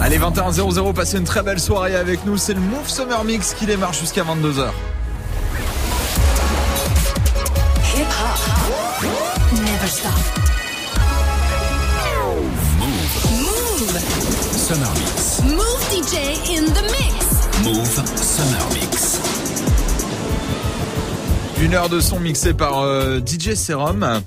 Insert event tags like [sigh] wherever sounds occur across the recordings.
Allez 21 passez une très belle soirée avec nous. C'est le Move Summer Mix qui démarre jusqu'à 22h. Hip hop. Never stop. Move. Summer Mix. Move DJ in the mix. Move Summer Mix. Une heure de son mixé par euh, DJ Serum.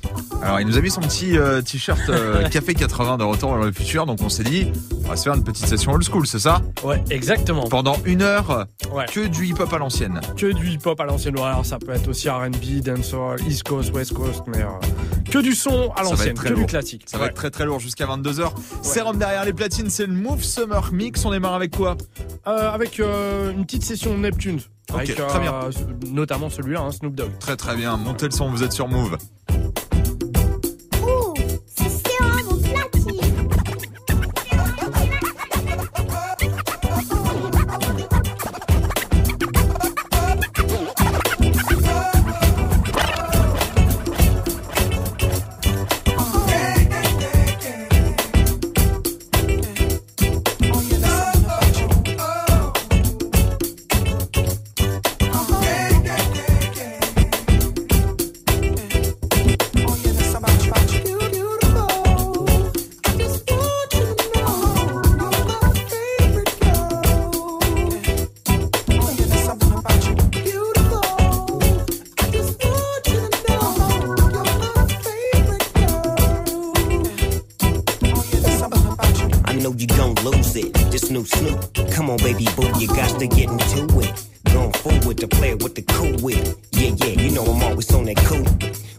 Alors il nous a mis son petit euh, t-shirt euh, [laughs] Café 80 de retour dans le futur, donc on s'est dit on va se faire une petite session old school, c'est ça Ouais, exactement. Pendant une heure, Ouais. que du hip-hop à l'ancienne. Que du hip-hop à l'ancienne. Alors ça peut être aussi R&B, dancehall, East Coast, West Coast, mais euh, que du son à l'ancienne, que du classique. Ça va Ouais. être très très lourd jusqu'à 22h. Serum derrière les platines, c'est le Move Summer Mix. On démarre avec quoi avec une petite session Neptune. Ok, avec, très bien. notamment celui-là, hein, Snoop Dogg. Très très bien, montez le son, vous êtes sur Move. Come on, baby boo, you got to get into it. Going forward to play with the cool wit. Yeah, yeah, you know I'm always on that cool.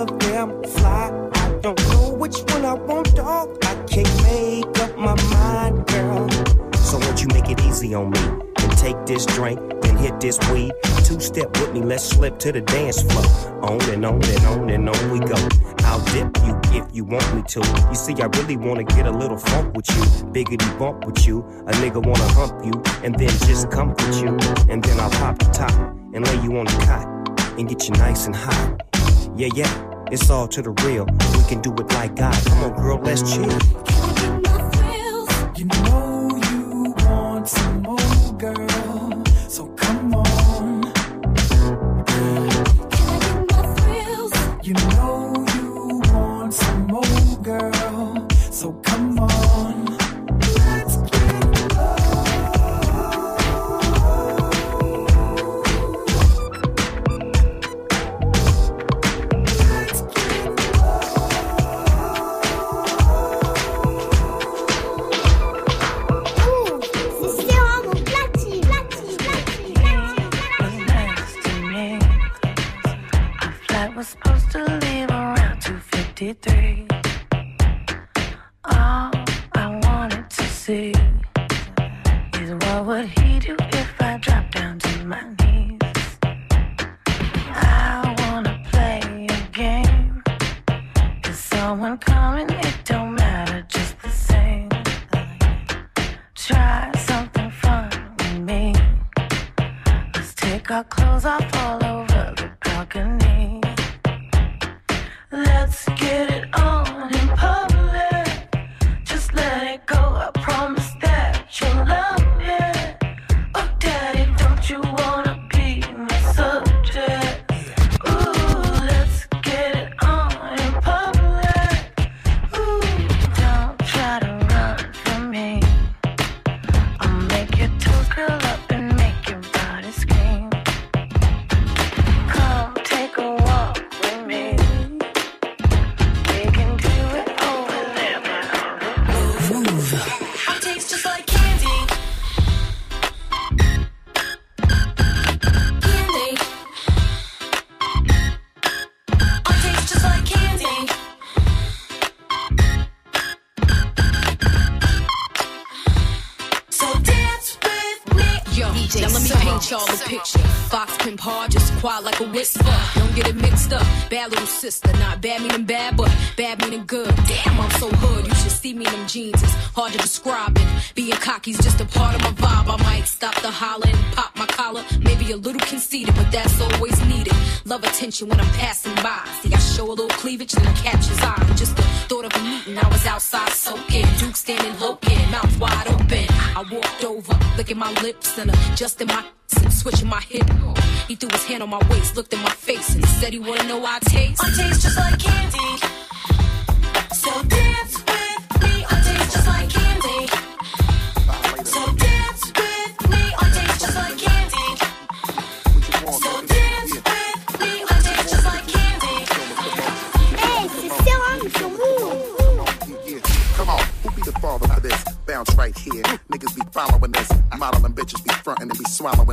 Of them fly. I don't know which one I want, dog. I can't make up my mind, girl. So won't you make it easy on me and take this drink and hit this weed? Two step with me, let's slip to the dance floor. On and on and on and on we go. I'll dip you if you want me to. You see, I really wanna get a little funk with you, biggity bump with you. A nigga wanna hump you and then just comfort you, and then I'll pop the top and lay you on the cot and get you nice and hot. Yeah, yeah. It's all to the real. We can do it like God. Come on, girl, let's chill.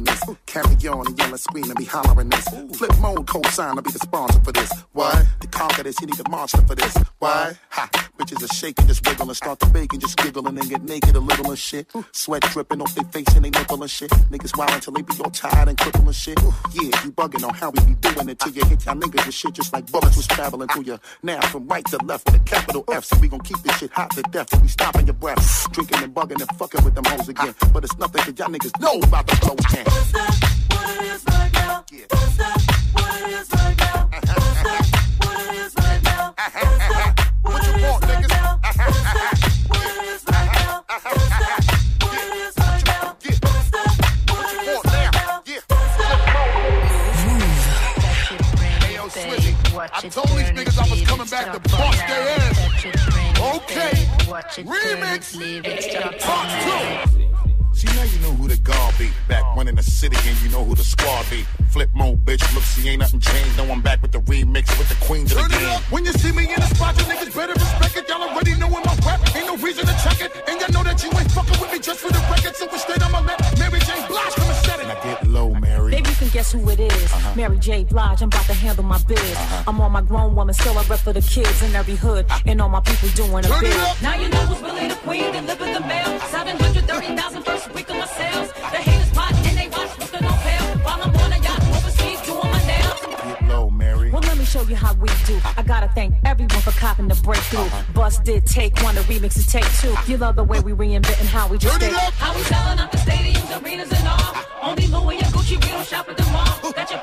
Be swallowing this. Carry on and yelling, screaming, be hollering this. Flip mode, co sign, I'll be the sponsor for this. Why? To conquer this, you need a monster for this. Why? Ha! Bitches are shaking, just wiggle and start to bake and just giggle and then get naked a little and shit. Sweat dripping off their face and they nipple and shit. Niggas wild until they be all tired and crippled and shit. Yeah, you bugging on how we be doing it till you hit y'all niggas with shit just like bullets was traveling through you. Now from right to left with a capital F, so we gon' keep this shit hot to death. We stopping your breath, drinking and bugging and fucking with them hoes again. But it's nothing cause y'all niggas know about the flow. What's that? What it is right now? What's that? I told these niggas I was coming back to bust their ass. Okay, remix, part two. See now you know who the guard be. Back when in the city and you know who the squad be. Flip mode, bitch. Look, see ain't nothing changed. No, I'm back with the remix with the queens of the game. When you see me in the spot, you niggas better respect it. Y'all already know in my rap. Ain't no reason to check it. And y'all know that you ain't fucking with me just for the record. So instead I'ma let Mary Jane Blige come and Mary. Baby, you can guess who it is. Uh-huh. Mary J. Blige, I'm about to handle my biz. Uh-huh. I'm on my grown woman, still I rep for the kids in every hood. And all my people doing a Turn it bid. Now you know who's really the queen, delivering the mail. 730,000 first week of my sales. Show you how we do. I gotta thank everyone for copping the breakthrough. Bust did take one, the remix is take two. You love the way we reinventing how we just stay. How we selling out the stadiums, arenas, and all. Only Louis and Gucci, we don't shop at the mall. Got you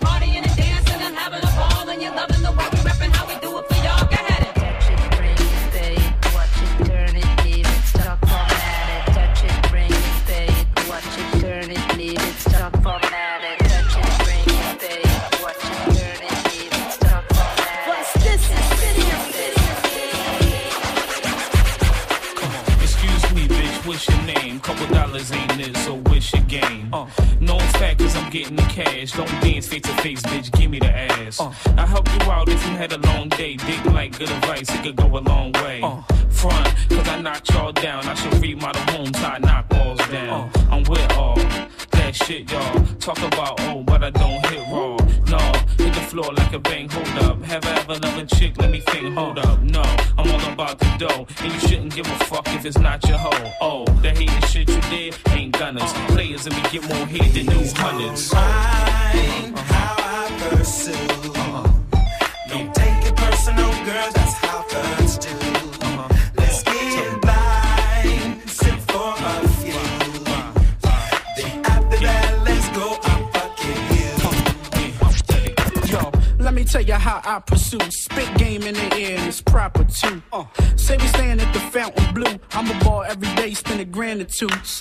and we get more hate than those hundreds.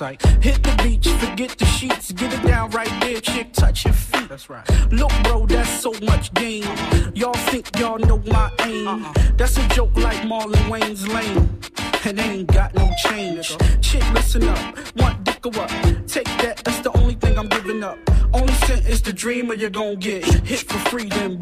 Hit the beach, forget the sheets, get it down right there, chick, touch your feet. That's right. Look, bro, that's so much game. Y'all think y'all know my aim. Uh-uh. That's a joke like Marlon Wayans' lane. And they ain't got no change. Chick, listen up, want dick or what? Take that, that's the only thing I'm giving up. Only sentence the dreamer you're gonna get. Hit for freedom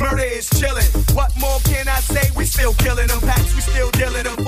Murder is chillin'. What more can I say? We still killin' them packs, we still dealin' them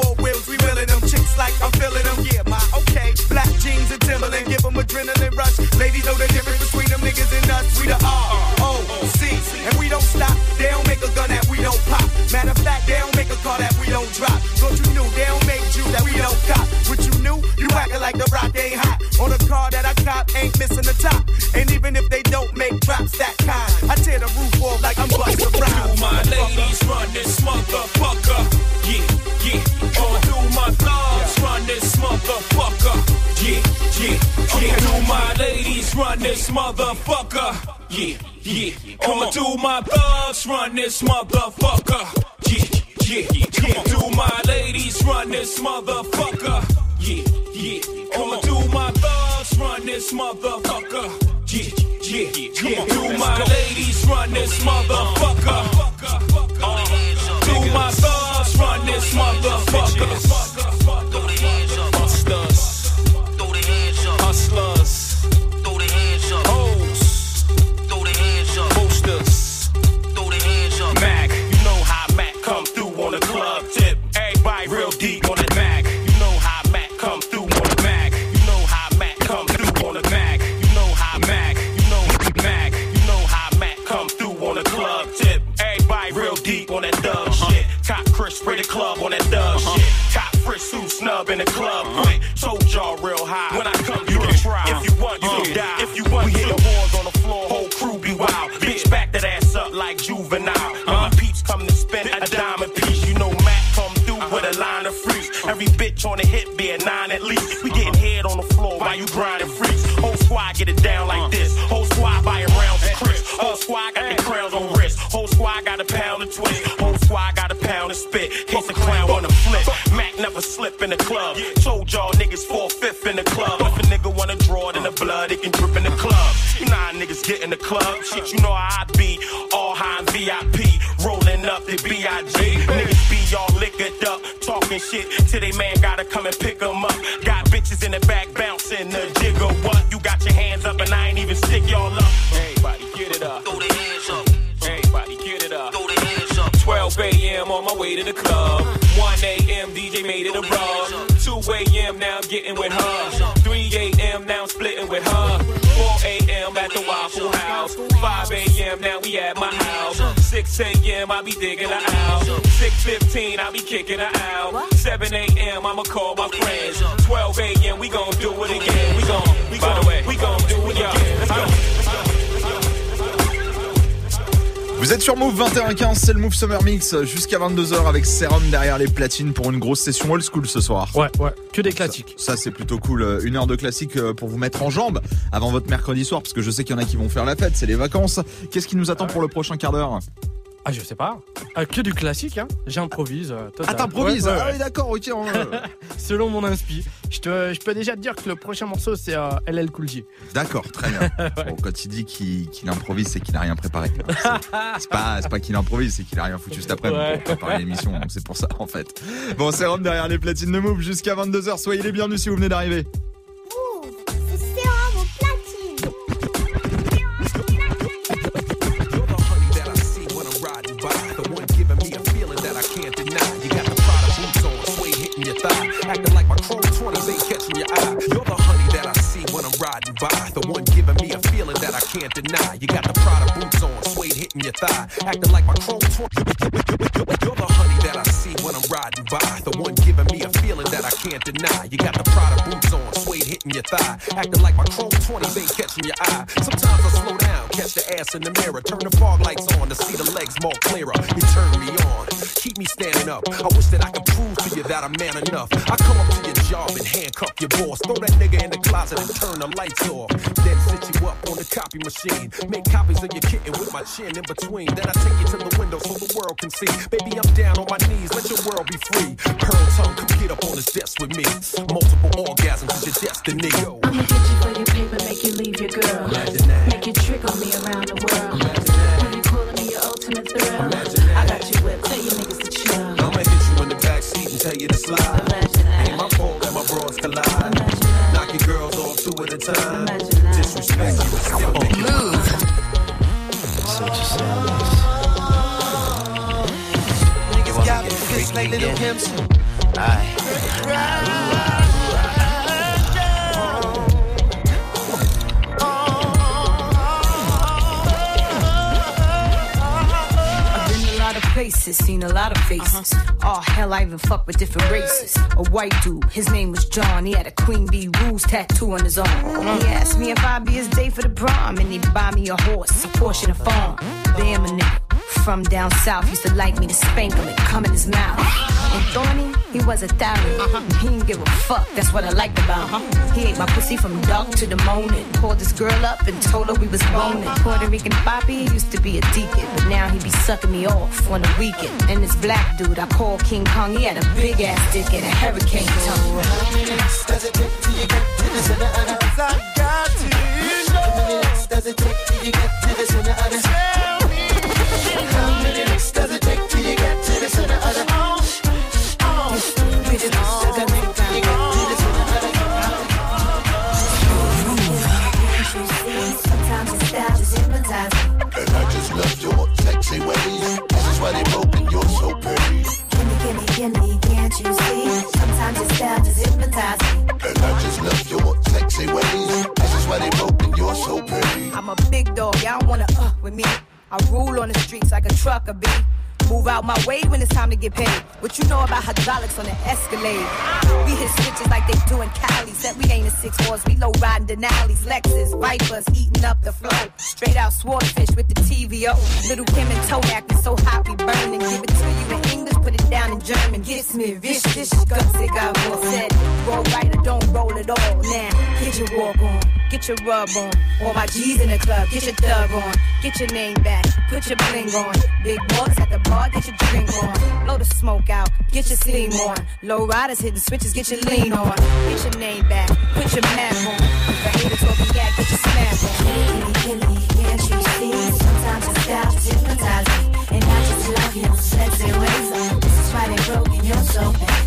job, ain't missing the top. And even if they don't make drops that kind, I tear the roof off like I'm busting rhymes. Do my ladies run this motherfucker? Yeah, yeah. Or do my thugs run this motherfucker? Yeah, yeah, yeah. Okay. Do my ladies run this motherfucker? Yeah, yeah. Or do my thugs run this motherfucker? Yeah, yeah, yeah. Do my ladies run this motherfucker? Yeah, yeah. Or do my run this motherfucker. Yeah, yeah, yeah. Do my ladies run this motherfucker. Uh, do my thugs run this motherfucker. Every bitch on the hit be a nine at least. We getting head on the floor while you grinding freaks. Whole squad get it down like this. Whole squad buying rounds of crisps. Whole squad got the crowns on wrist. Whole squad got a pound of twist. Whole squad got a pound of spit. Case a clown on the flip. Mac never slip in the club. Told y'all niggas four fifth in the club. If a nigga wanna draw it in the blood, it can drip in the club. You nah niggas get in the club. Shit, you know how I be. All high VIP. Rolling up the BIG. Niggas be all liquored up talking shit till they man gotta come and pick 'em up. Got bitches in the back bouncing the jigger. What? You got your hands up and I ain't even stick y'all up. Everybody get it up. Throw the hands up. Everybody get it up. Throw the hands up. 12 a.m. on my way to the club. 1 a.m. DJ made it a rub. 2 a.m. now I'm getting with her. Waffle House. 5 a.m. now we at my house. 6 a.m. I be digging her out. 6:15 I be kicking her out. 7 a.m. I'ma call my friends. 12 a.m. we gon' do it again. Vous êtes sur Move 21.15, c'est le Move Summer Mix jusqu'à 22h avec Serum derrière les platines pour une grosse session old school ce soir. Ouais, ouais, que des classiques. Ça, c'est plutôt cool. Une heure de classique euh, pour vous mettre en jambes avant votre mercredi soir parce que je sais qu'il y en a qui vont faire la fête, c'est les vacances. Qu'est-ce qui nous attend pour le prochain quart d'heure? Ah, je sais pas. Ah, que du classique, hein. J'improvise. euh. Ah, t'improvises Ouais, ouais, Ah oui, d'accord, ok. on- [laughs] Selon mon inspi. Je, te, je peux déjà te dire que le prochain morceau, c'est euh, LL Cool J. D'accord, très bien. [laughs] Bon, quand il dit qu'il qu'il improvise, c'est qu'il n'a rien préparé. [laughs] C'est- pas, pas qu'il improvise, c'est qu'il a rien foutu cet après-midi pour préparer l'émission. Donc c'est pour ça, en fait. Bon, c'est Rome derrière les platines de Move jusqu'à 22h. Soyez les bienvenus si vous venez d'arriver. Thigh. Acting like my chrome 20s. You're the honey that I see when I'm riding by. The one giving me a feeling that I can't deny. You got the Prada boots on, suede hitting your thigh. Acting like my chrome 20s ain't catching your eye. Sometimes I slow down, catch the ass in the mirror, turn the fog lights on to see the legs more clearer. You turn me on, keep me standing up. I wish that I could prove to you that I'm man enough. I come up to your job and handcuff your boss, throw that nigga in the closet and turn the lights off. On the copy machine, make copies of your kitten with my chin in between. Then I take you to the window so the world can see. Baby, I'm down on my knees, let your world be free. Pearl tongue, come get up on this desk with me. Multiple orgasms is your destiny. I'ma get you for like little pimps. I've been a lot of places, seen a lot of faces. Uh-huh. Oh hell, I even fuck with different races. A white dude, his name was John. He had a Queen Bee Rules tattoo on his arm. Uh-huh. He asked me if I'd be his day for the prom, and he'd buy me a horse, a Porsche, and a farm. Damn a nigga from down south used to like me to spank him and come in his mouth. And Thorny, he was a thousand. Uh-huh. He didn't give a fuck. That's what I liked about him. Uh-huh. He ate my pussy from dark to the morning. Called this girl up and told her we was boning. Puerto Rican Poppy used to be a deacon, but now he be sucking me off on the weekend. And this black dude I call King Kong, he had a big ass dick and a hurricane tongue. Does it take till you get to the center of the I got to know. How many licks does it take till you get to the center of the y'all wanna uh with me. I rule on the streets like a trucker bee. Move out my way when it's time to get paid. What you know about hydraulics on the Escalade? We hit switches like they do in Cali. Said we ain't a six horse, we low riding Denali's, Lexus, Vipers, eating up the flow. Straight out swordfish with the TVO. Little Kim and Tonak, we so hot we burn and give it to you in English, put it down in German. Gets me vicious, gunsig out Said roll right or don't roll at all. Now, get your walk on. get your rub on. All my G's in the club, get your thug on. Get your name back, put your bling on. Big boys at the bar, get your drink on. Blow the smoke out, get your steam on. Low riders hitting switches, get your lean on. Get your name back, put your map on. If I hate it, talking yak, get your snap on. Can't you see? Sometimes just hypnotizes me. And I just love you. Let's ways. This is why they broke and you're so bad.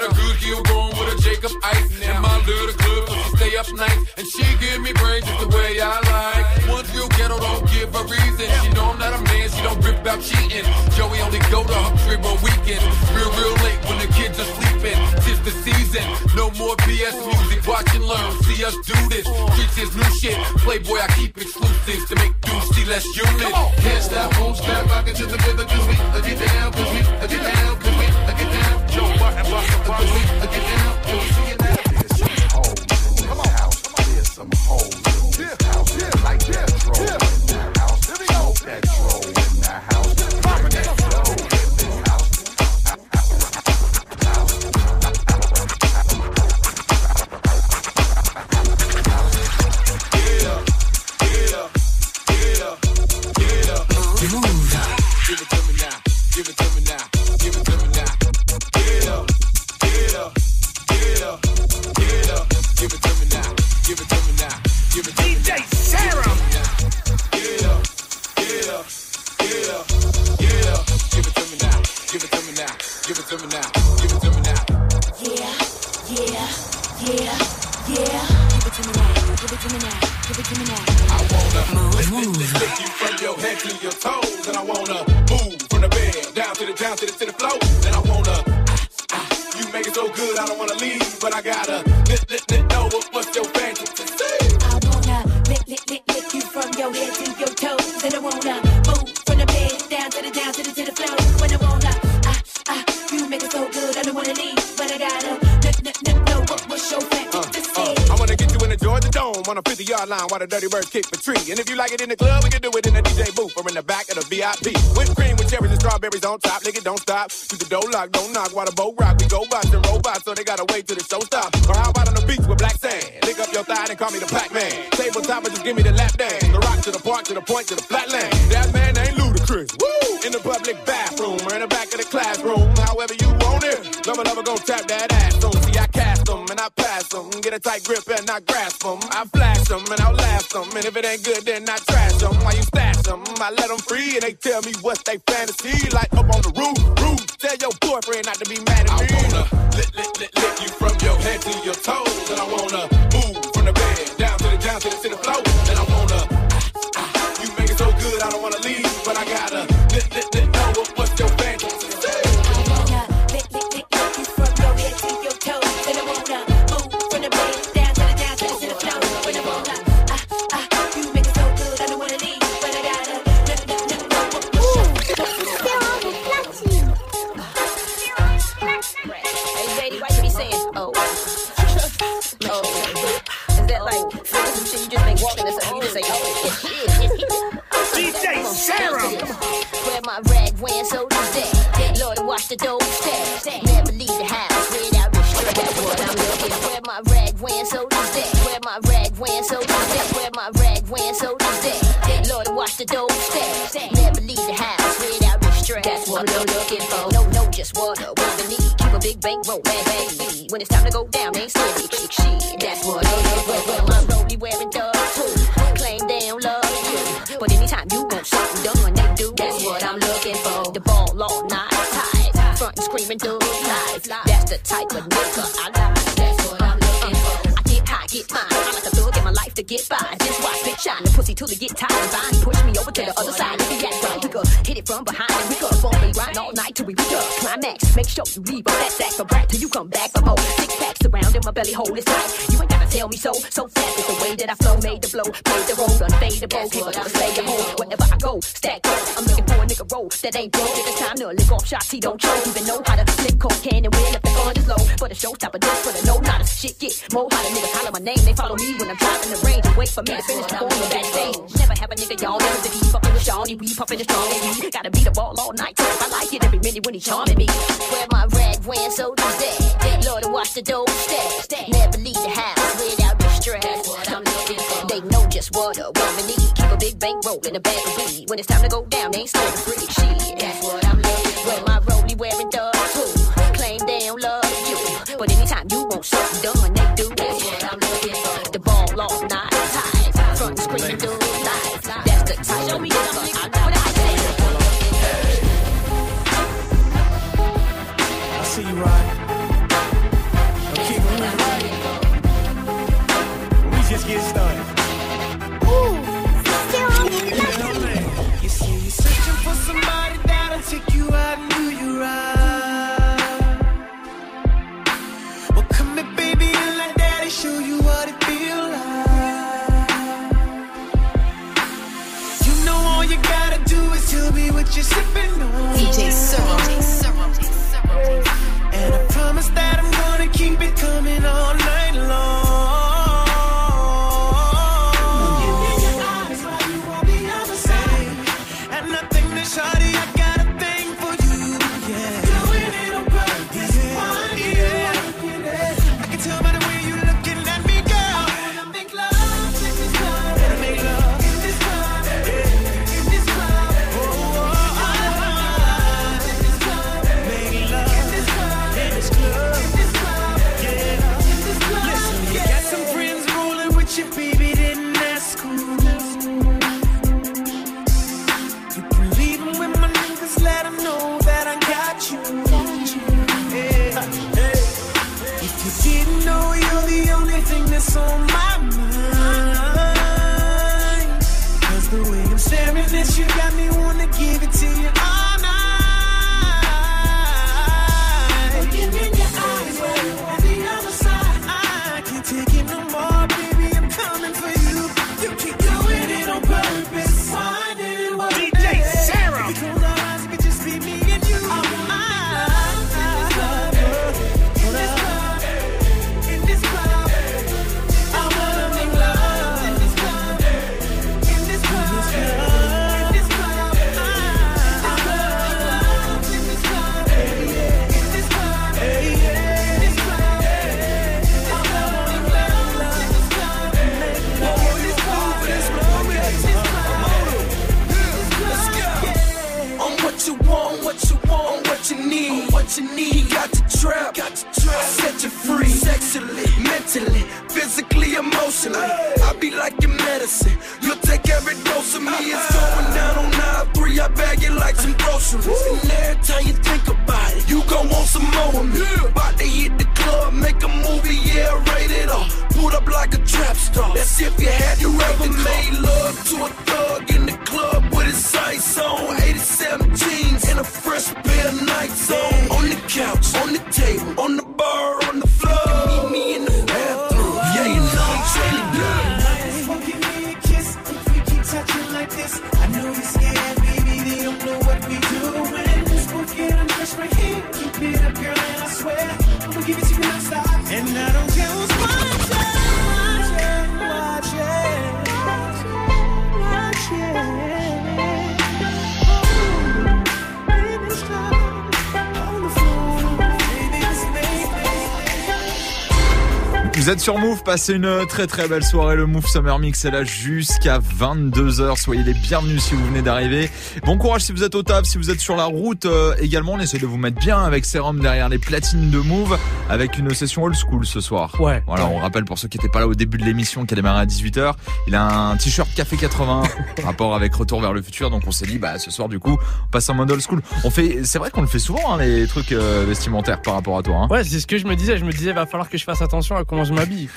Got a good heel going with a Jacob Ice. In my little club, so she stay up night. And she give me brains just the way I like. One's real ghetto, don't give a reason. She know I'm not a man, she don't rip about cheating. Joey only go to her crib on weekends. Real, real late when the kids are sleeping. Tis the season, no more BS music. Watch and learn, see us do this. Streets is new shit. Playboy, I keep exclusives to make dudes see less units. Can't stop, won't stop, rock it to the rhythm, cause we uh, get down, cause we uh, get down, Button, we I wanna you from your head to your toes, and I wanna move from the bed down to the down to the to the floor, I wanna. ah, ah, You make it so good, I don't wanna leave, but I gotta let let let know what, what's your fantasy. 50 yard line while the dirty bird kick the tree. And if you like it in the club, we can do it in the DJ booth or in the back of the VIP. Whipped cream with cherries and strawberries on top. It, don't stop. Do the dough lock, don't knock while the boat rock. We go bots and robots, so they gotta wait till the show stop. Or how about on the beach with black sand? Lick up your thigh and call me the Pac-Man. Tabletop and just give me the lap dance. The rock to the park, to the point, to the flatland. That man ain't ludicrous. Woo! In the public bathroom or in the back of the classroom. Get a tight grip and I grasp them. I flash them and I'll last them. And if it ain't good, then I trash them. While you stash them, I let them free and they tell me what's they fantasy. Like up on the roof, roof. Tell your boyfriend not to be mad at me. I wanna lick, lick, lick, lick you from your head to your toes. And I wanna My rag, wearing so does that. Lord, watch the dope step. Never leave the house without the strap. That's what I'm looking for. Grab my rag, wearing so does that. Grab my rag, wearing so does that. Grab my rag, wearing so does that. Lord, watch the dope step. Never leave the house without the strap. That's what I'm looking for. No, no, just what woman need. Keep a big bank roll, bang, bang, When it's time to go down, ain't scary, till it get tired and fine. Push me over to the other side. If he act right, we could hit it from behind and we could bump and grind all night till we reach a climax. Make sure you leave up that sack of brat till you come back more. Six packs around in my belly hole is tight. You ain't gotta tell me so. So fast is the way that I flow. Made the blow, played the role, unfadable. People gotta stay at home wherever I go. Stack up. I'm looking for a nigga roll that ain't broke. It's time to lick off shots. He don't choke. Even know how to flip cocaine and win if the low. But a showstopper just for the no not a shit get more hotter niggas holler my name. They follow me when I'm driving the range wait for me to finish performing backstage. Never have a nigga y'all never been he fucking with Shawnee. We puffin' the strong and gotta beat the ball all night. I like it every minute when he charming me. Wear my rag, wearing so does that. Lord, watch the dope step. Never leave the house without distress. I'm looking for. They know just what a woman need. Keep a big bank roll in a bag of weed. When it's time to go down, they ain't scared passez une très très belle soirée. Le Move Summer Mix est là jusqu'à 22h. Soyez les bienvenus si vous venez d'arriver. Bon courage si vous êtes au taf, si vous êtes sur la route euh, également. On essaie de vous mettre bien avec Serum derrière les platines de Move avec une session old school ce soir. Ouais. Voilà, on rappelle pour ceux qui n'étaient pas là au début de l'émission qui a démarré à 18h. Il a un t-shirt Café 80 [laughs] rapport avec Retour vers le futur. Donc on s'est dit bah ce soir du coup on passe en mode old school. On fait, c'est vrai qu'on le fait souvent hein, les trucs euh, vestimentaires par rapport à toi. Hein. Ouais, c'est ce que je me disais. Je me disais, va falloir que je fasse attention à comment je m'habille.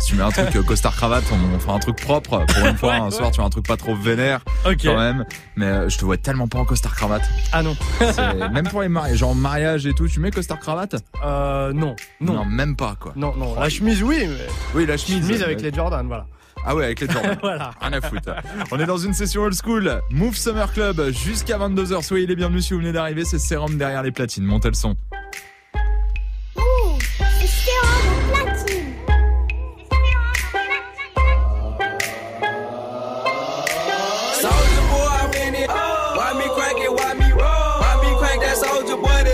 Si [laughs] tu mets un truc euh, costard cravate, on, on fait un truc propre pour une [laughs] fois. Ouais, un ouais. soir, tu mets un truc pas trop vénère Ok. quand même. Mais euh, je te vois tellement pas en costard cravate. Ah non. Même pour les mariages, genre mariage et tout, tu mets costard cravate? Euh, non. Non. même pas quoi. Non, non. La chemise, oui. Mais... Oui, la chemise. Chemise avec mais- les Jordan, voilà. Ah ouais, avec les Jordan. [laughs] Voilà. Rien à foutre. On est dans une session old school. Move Summer Club jusqu'à 22h. Soyez les bienvenus si vous venez d'arriver. C'est Serum derrière les platines. Montez le son. Sérum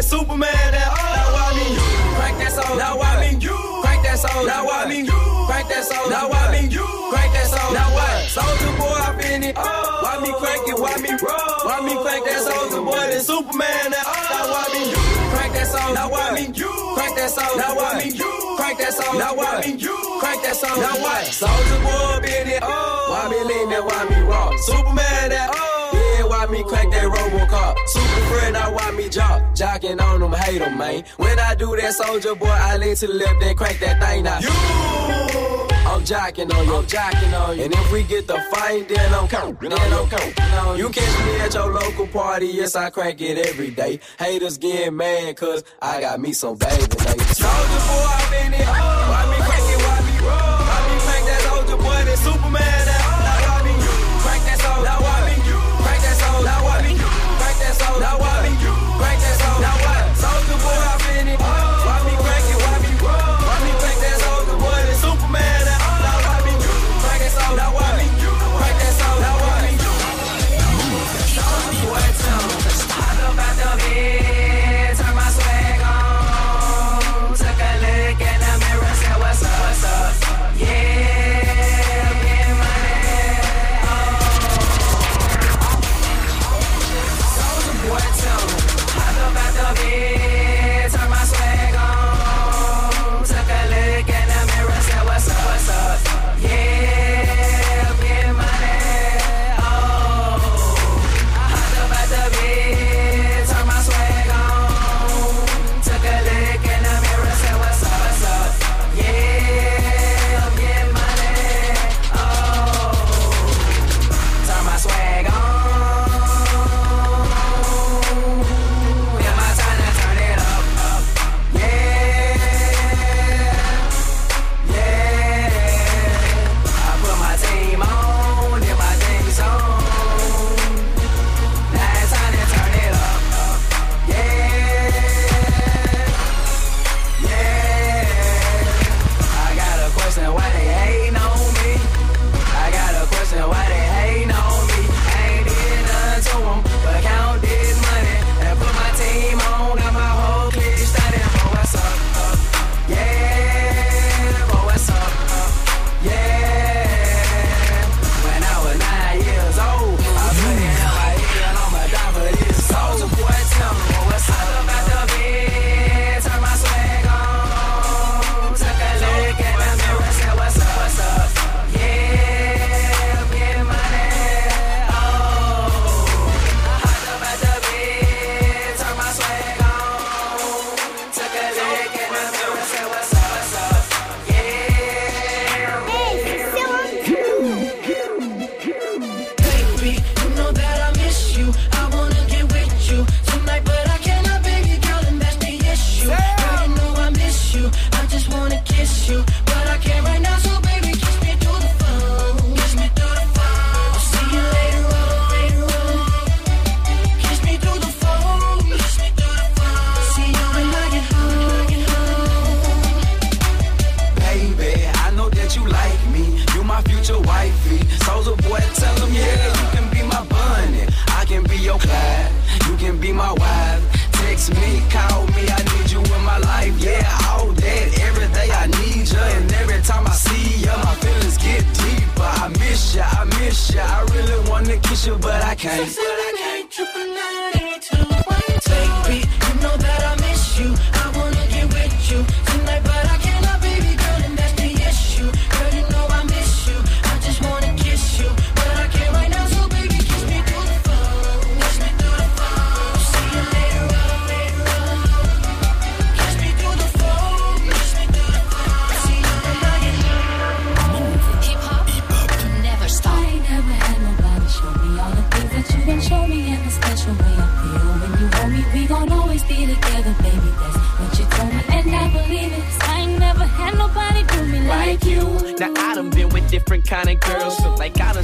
Superman? That now why me crank that? Now why me crank that? Now why me crank that? Now why Soldier boy, in it. Why me crank it? Why me roll? Why me crank that soldier boy? That Superman? That oh. now why me crank that soldier? Now why me crank that soldier? Now why me crank that soldier? Now why me crank that soldier? Now what? Soldier boy, in it. Oh. Why me lean that? Why me roll? Superman? That oh. yeah, why me crank that Robocop? Super friend, now why me jock? Jocking on them, hate them, man. When I do that soldier boy, I lean to the left, then crank that thing out. You! I'm jacking on you, I'm jocking on you. And if we get the fight, then I'm counting, then I'm. You catch me at your local party, yes, I crank it every day. Haters getting mad, cause I got me some baby. Soldier boy, in. Why me crank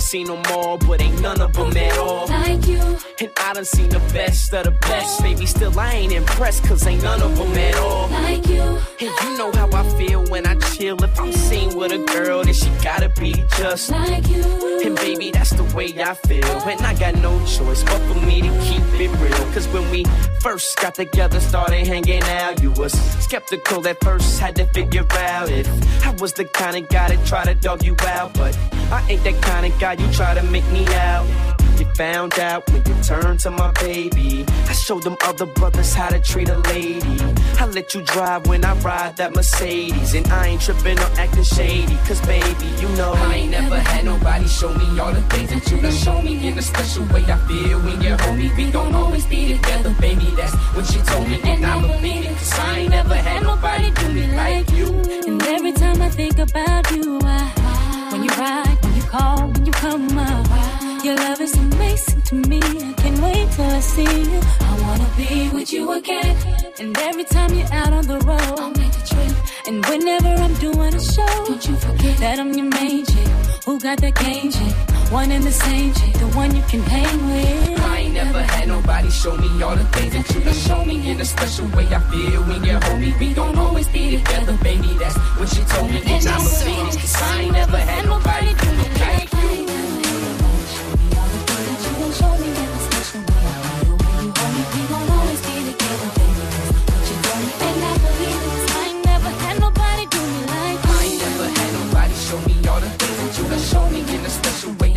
seen no more. I done seen the best of the best, baby. Still I ain't impressed, cause ain't none of them at all. Like you. And you know how I feel when I chill. If I'm seen with a girl, then she gotta be just like you. And baby, that's the way I feel. And I got no choice but for me to keep it real. Cause when we first got together, started hanging out, you was skeptical at first, had to figure out if I was the kind of guy that try to dog you out. But I ain't that kind of guy you try to make me out. You found out when you turned to my baby. I showed them other brothers how to treat a lady. I let you drive when I ride that Mercedes. And I ain't tripping or acting shady. Cause baby, you know I ain't never had nobody show me all the things that you done show me in a special way I feel when you hold me. We gon' always be together, baby. That's what you told me, and I believe it. Cause I ain't never had nobody do me like you. And every time I think about you, I, when you ride, when you call, when you come up, your love is amazing to me. I can't wait till I see you. I wanna be with you again. And every time you're out on the road, I'll make a trip. And whenever I'm doing a show, don't you forget that I'm your main chick. Who got that game chick? One and the same chick, the one you can hang with. I ain't never had nobody show me all the things that you done show me in a special way I feel when you hold me. We gon' always be together, baby. That's what she told me, and I'm a it. Cause I ain't never had nobody do me like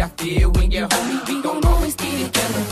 I feel when you hold me. We gon' always be together,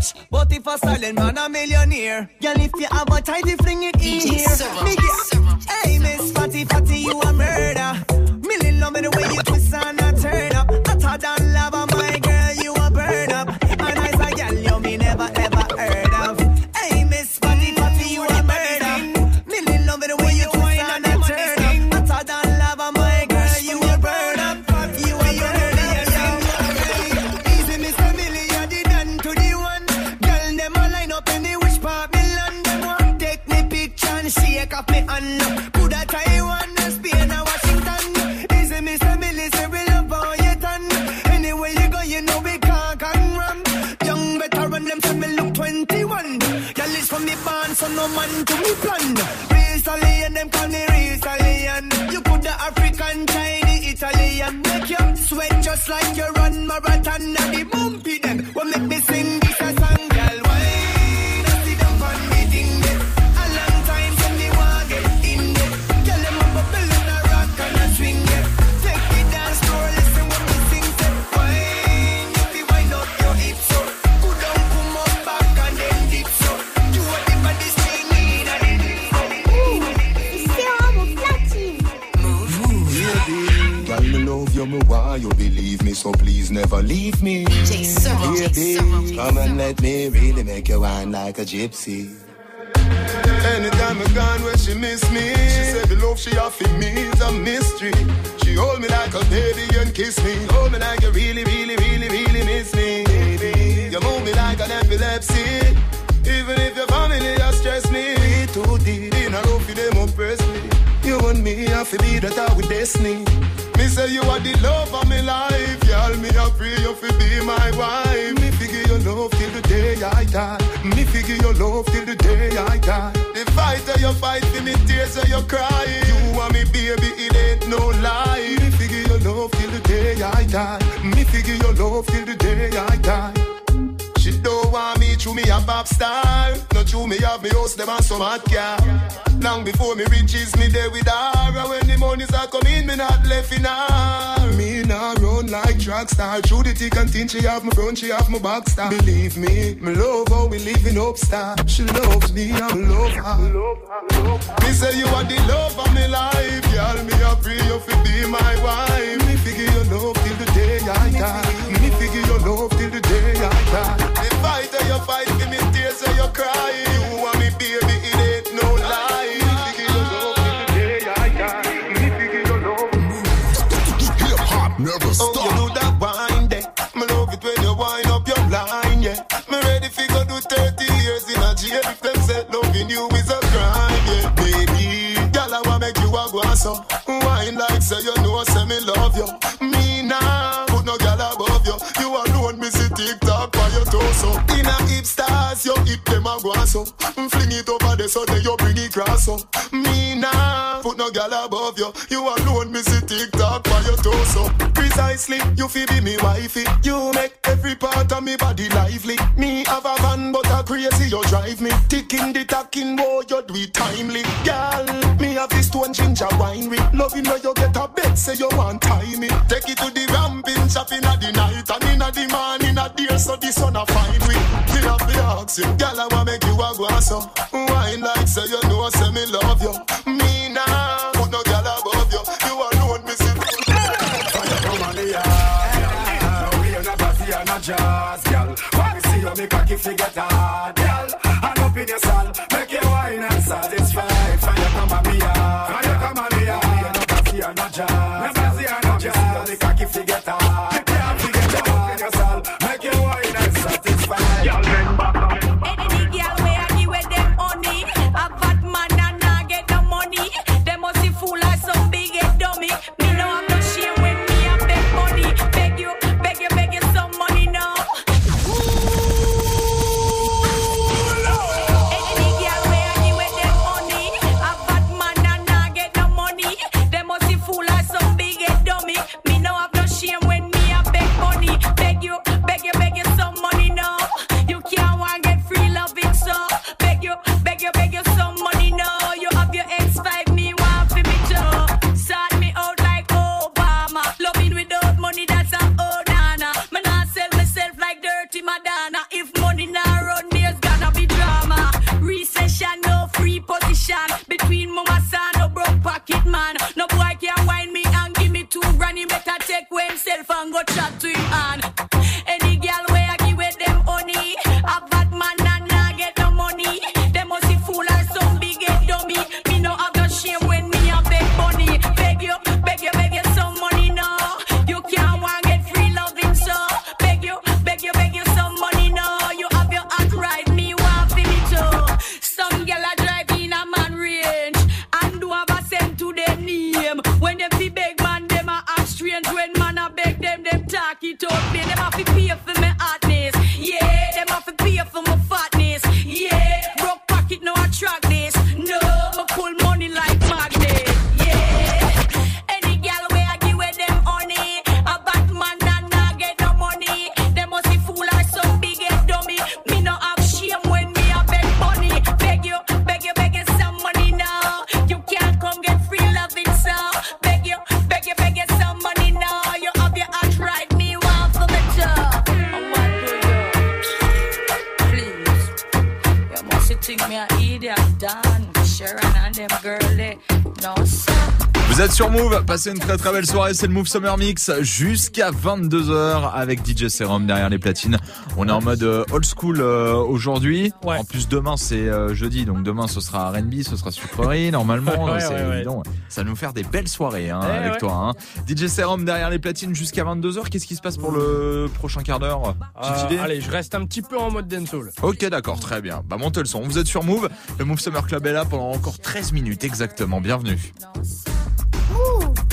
rich, but if a silent man a millionaire. Girl, if you have a tidy, fling it in here. Me get, hey, Miss Fatty Fatty, you a murder. Let me really make you wine like a gypsy. Anytime I gone where she miss me, she said the love she offered me is a mystery. She hold me like a baby and kiss me. Hold me like you really, really, really, really miss me. You move me like an epilepsy. Even if your family has stressed me, too deep in a love for them oppress me. You and me have to be that I with destiny. Me say you are the love of my life, y'all. Me I pray you fi be my wife. Me love till the day I die. Me figure your love till the day I die. The fight that you fight for me, tears that you cry. You want me, baby, it ain't no lie. Me figure your love till the day I die. Me figure your love till the day I die. Want me through me a pop star. Not through me have me house them and some hot car. Long before me riches me there with her. When the monies are coming, me not left in her. Me not run like track star. Through the thick and thin, she have my front, she have my back star. Believe me, me love how we living up star. She loves me, I love her. Me say you are the love of me life, girl. Me a pray you fi be my wife. Me figure your love till the day I die. Me figure your love till the day I die. You fight for me, tears that you cry. You want me, baby, it ain't no lie. Never stop. Oh, you do that wine there. Me love it when you wind up your line, yeah. Me ready fi go do 30 years in a jail if them say loving you is a crime, yeah. Baby, girl, I wanna make you a go so. Wine like say you know, you hip them a go so. Mm, fling it over the so then you bring it cross so. Me nah, put no girl above you. You alone, me see TikTok by your torso. Precisely, you feel be me wifey. You make every part of me body lively. Me have a van, but a crazy you drive me. Ticking the tacking, boy, you do it timely. Girl, me have this one ginger winery. Loving when you get a bed, say you want tie me. Take it to the ramping shop the girl, I wanna make you a go so. Wine like say you know, say me love you. Me nah, put no girl above you. You alone, me see. Fire come on the yard. We are not bossy and not jazz, girl. We see you, make a kick, you get hard, passez une très très belle soirée, c'est le Move Summer Mix jusqu'à 22h avec DJ Serum derrière les platines. On est en mode euh, old school euh, aujourd'hui. En plus demain c'est euh, jeudi, donc demain ce sera R&B, ce sera sucrerie [laughs] normalement. Ouais, ouais. Ça va nous faire des belles soirées hein, Eh avec toi. Hein. DJ Serum derrière les platines jusqu'à 22h. Qu'est-ce qui se passe pour le prochain quart d'heure? Petite Euh, idée? allez, je reste un petit peu en mode dancehall. Ok d'accord, très bien. Bah montez le son. Vous êtes sur Move. Le Move Summer Club est là pendant encore 13 minutes exactement. Bienvenue.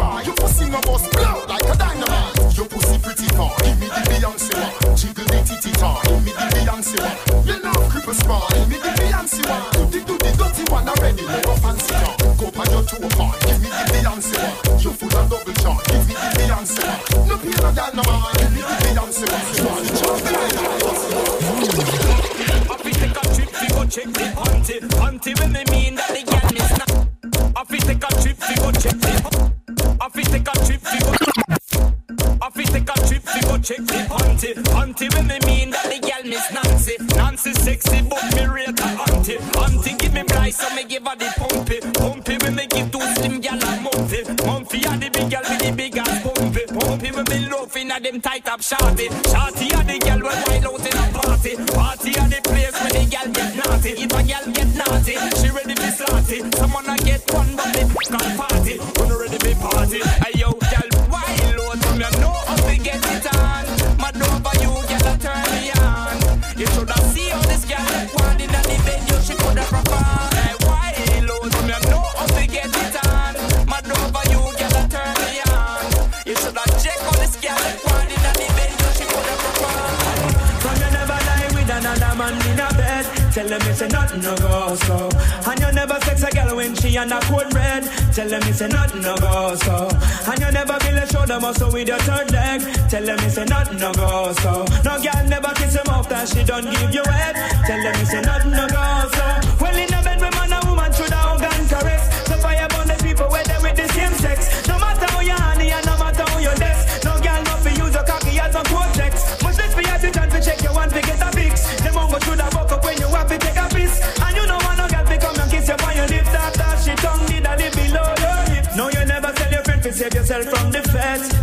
right. Your pussy no bust blow like a dynamite. Your pussy pretty far. Give me the Beyonce one. Jiggle the titty tar. Give me the Beyonce one. You know cripple small. Give me the Beyonce one. Do the do the dirty one already. Never fancy car. Go by your toe part. Give me the Beyonce one. You full of double charge. Give me the Beyonce one. No pain no gal no man. Give me the Beyonce one. Them tight up shorty. Shorty a the gal when wild out in a party. Party A nothing no go so. And you never sex a girl when she on a cold red. Tell them it's a nothing no go so. And you never build a shoulder muscle with your third leg. Tell them it's a nothing no go so. No girl never kiss him off that she don't give you head. Tell them it's a nothing no go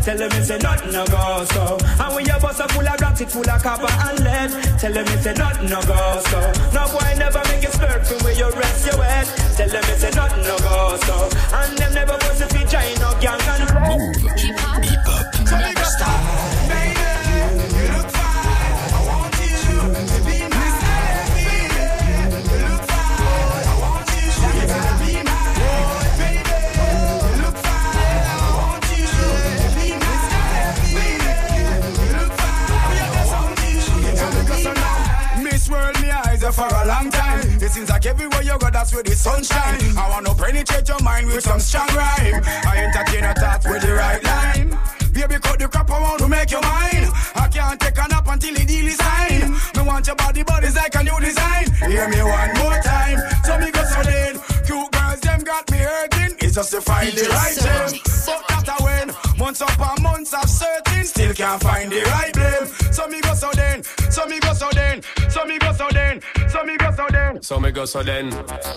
Tell them it's a nothing no go so. And when your bus are full of rocks, it full of copper and lead. Tell them it's a nothing no go so. No boy never make you splurt from where you rest your head. Tell them it's a nothing no go so. And them never was if you join no gang and Move. For a long time. It seems like everywhere you go, that's where the sunshine. I wanna penetrate your mind with some strong rhyme. I entertain your thoughts with the right line. Baby, cut the crap around to make you mine. I can't take a nap until the deal is signed. Me want your body, but it's like a new design. Hear me one more time. So me go so then. Cute girls, them got me hurting. It's just to find the right thing. But that I win. Months upon months of searching, still can't find the right blame. So me go so then. So me go so then. So me go so me go so then. So me go so then.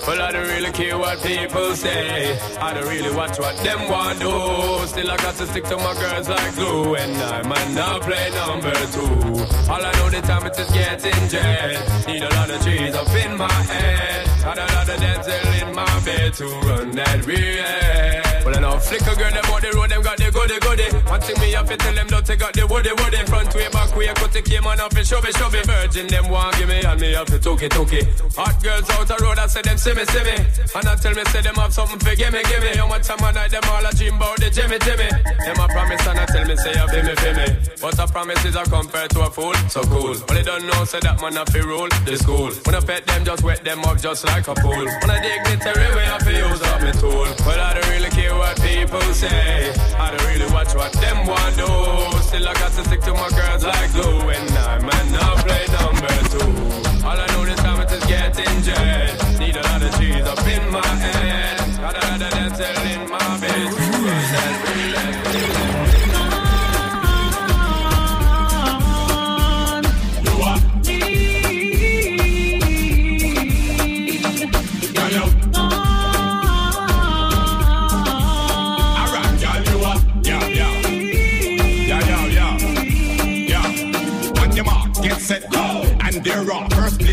Well, I don't really care what people say. I don't really watch what them want do. Still, I got to stick to my girls like glue. And I might not play number two. All I know the time it is getting jet. Need a lot of trees up in my head. Got a lot of dental in my bed to run that real. Well, I know flicker girl, them on the road, them got the goody goody. One thing me have to tell them, don't take out the woody woody. Front way, back way, cut the came on off and shove it, shove it. Virgin, them want give me, and me have to took it, took it. Hot girls out the road, I say them see me, see me. And I tell me, say them have something for give me, give me. How much time I them all a dream about the Jimmy, Jimmy. Them a promise and I tell me, say you feel me, feel me. But a promise is a compared to a fool, so cool. But they don't know, say that man have to rule the school. When I pet them, just wet them up just like a pool. When I dignitary way, I feel use up my tool. Well, I don't really care what people say. I don't really watch what them want do. Still, I got to stick to my girls like glue. And I might not play number two. All I know is getting jet. Need a lot of cheese up in my head. Got a lot of dental in my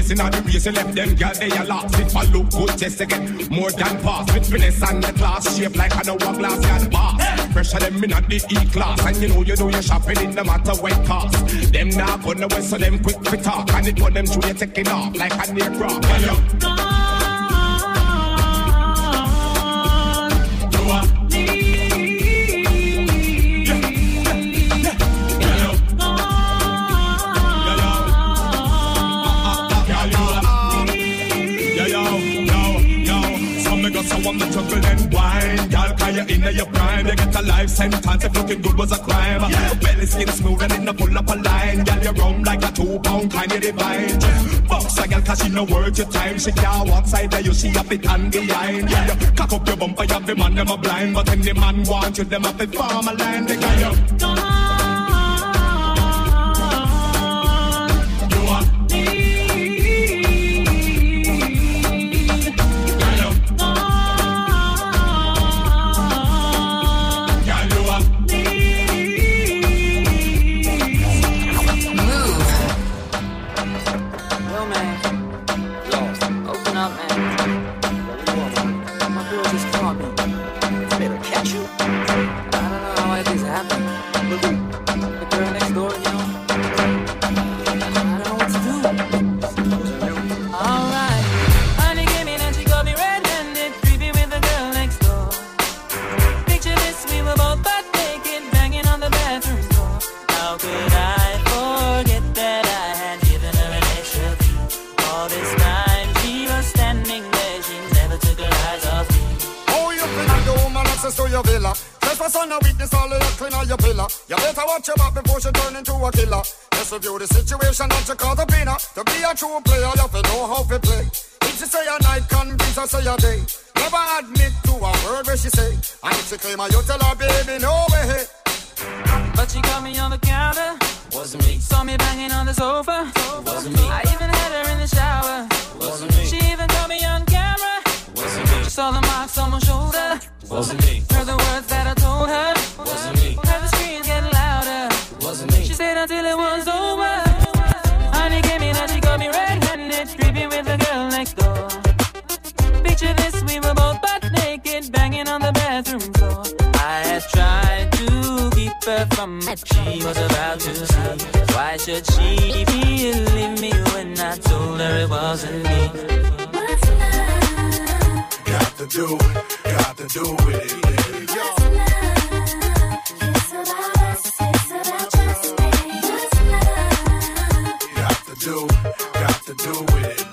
place in the race, you left them, girl, they are lost. If I look good, just to get more than pass. With finesse and the class, shape like an hourglass, and boss. Pressure them in at the E-class. And you know you do your shopping, it no matter what it cost. Them now gonna so them quick to talk. And it put them through, you taking off like an aircraft. Girl, wine, y'all cause you in your prime. You get a life sentence if looking good was a crime. Belly skin smooth and it no pull up a line. Girl, you round like a two pound kind of divine. Box a girl cause she no worth your time. She can't walk side of you, she have it and behind. Yeah, you cock up your bumper, you have the man them a blind. But the man want you, them have to form a line. They got you. You watch your back before she turn into a killer. Just review the situation that you call the winner. To be a true player, you have to know how to play. If she say a night, convince her say a day. Never admit to a word where she say. And if she claim her, you tell her, baby, no way. But she caught me on the counter. Wasn't me. Saw me banging on the sofa. Wasn't me. I even had her in the shower. Wasn't me. She even caught me on camera. Wasn't me. She saw the marks on my shoulder. Wasn't me. Heard the words that I told her. Wasn't me. She was about to see. Why should she believe me when I told her it wasn't me? Got to do it, got to do with it. Got to do, got to do with it.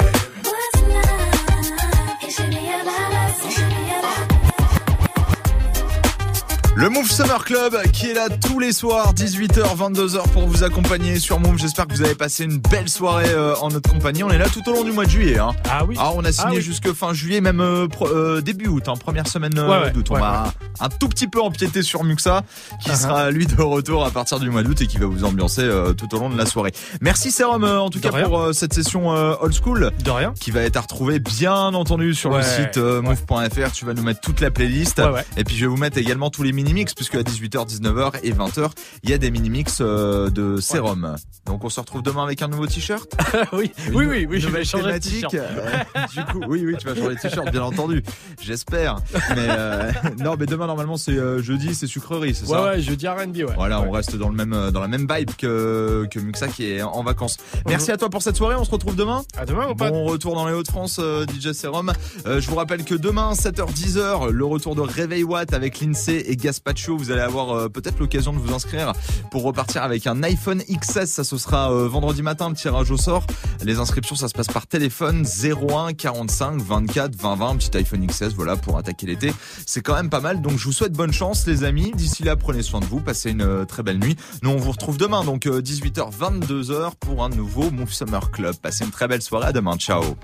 Le Mouv' Summer Club qui est là tous les soirs 18h 22h pour vous accompagner sur Move. J'espère que vous avez passé une belle soirée euh, en notre compagnie. On est là tout au long du mois de juillet hein. Ah oui. Ah, on a signé Ah oui. jusque fin juillet même euh, pro- euh, début août hein, première semaine Ouais, ouais, d'août. On ouais, va un tout petit peu empiéter sur Muxa qui Uh-huh. sera lui de retour à partir du mois d'août et qui va vous ambiancer tout au long de la soirée. Merci Serum en tout De cas rien. pour cette session old school. De rien. Qui va être à retrouver bien entendu sur le site move.fr. Tu vas nous mettre toute la playlist. Et puis je vais vous mettre également tous les mini-mix puisque 18h, 19h et 20h, il y a des mini-mix euh, de sérum. Donc on se retrouve demain avec un nouveau t-shirt? [laughs] oui, Une oui, oui, oui, je vais changer de t-shirt. Euh, du coup, oui, oui, tu vas changer de t-shirt, bien entendu. J'espère. Mais euh, non, mais demain normalement c'est jeudi, c'est sucrerie, c'est Ouais, ça? Ouais, jeudi R&B, ouais. Voilà, Ouais. on reste dans le même dans la même vibe que que Muxa qui est en vacances. Merci à toi pour cette soirée. On se retrouve demain? À demain, mon pote. Bon retour dans les Hauts-de-France, DJ Serum. Euh, je vous rappelle que demain 7h10h, le retour de Réveil Watt avec l'INSEE et Gaspacho. Vous allez avoir euh, peut-être l'occasion de vous inscrire pour repartir avec un iPhone XS. Ça, ce sera euh, vendredi matin le tirage au sort. Les inscriptions, ça se passe par téléphone 01 45 24 20 20. Petit iPhone XS, voilà pour attaquer l'été. C'est quand même pas mal. Donc je vous souhaite bonne chance, les amis. D'ici là, prenez soin de vous. Passez une euh, très belle nuit. Nous, on vous retrouve demain, donc euh, 18h 22h pour un nouveau Move Summer Club. Passez une très belle soirée. À demain. Ciao.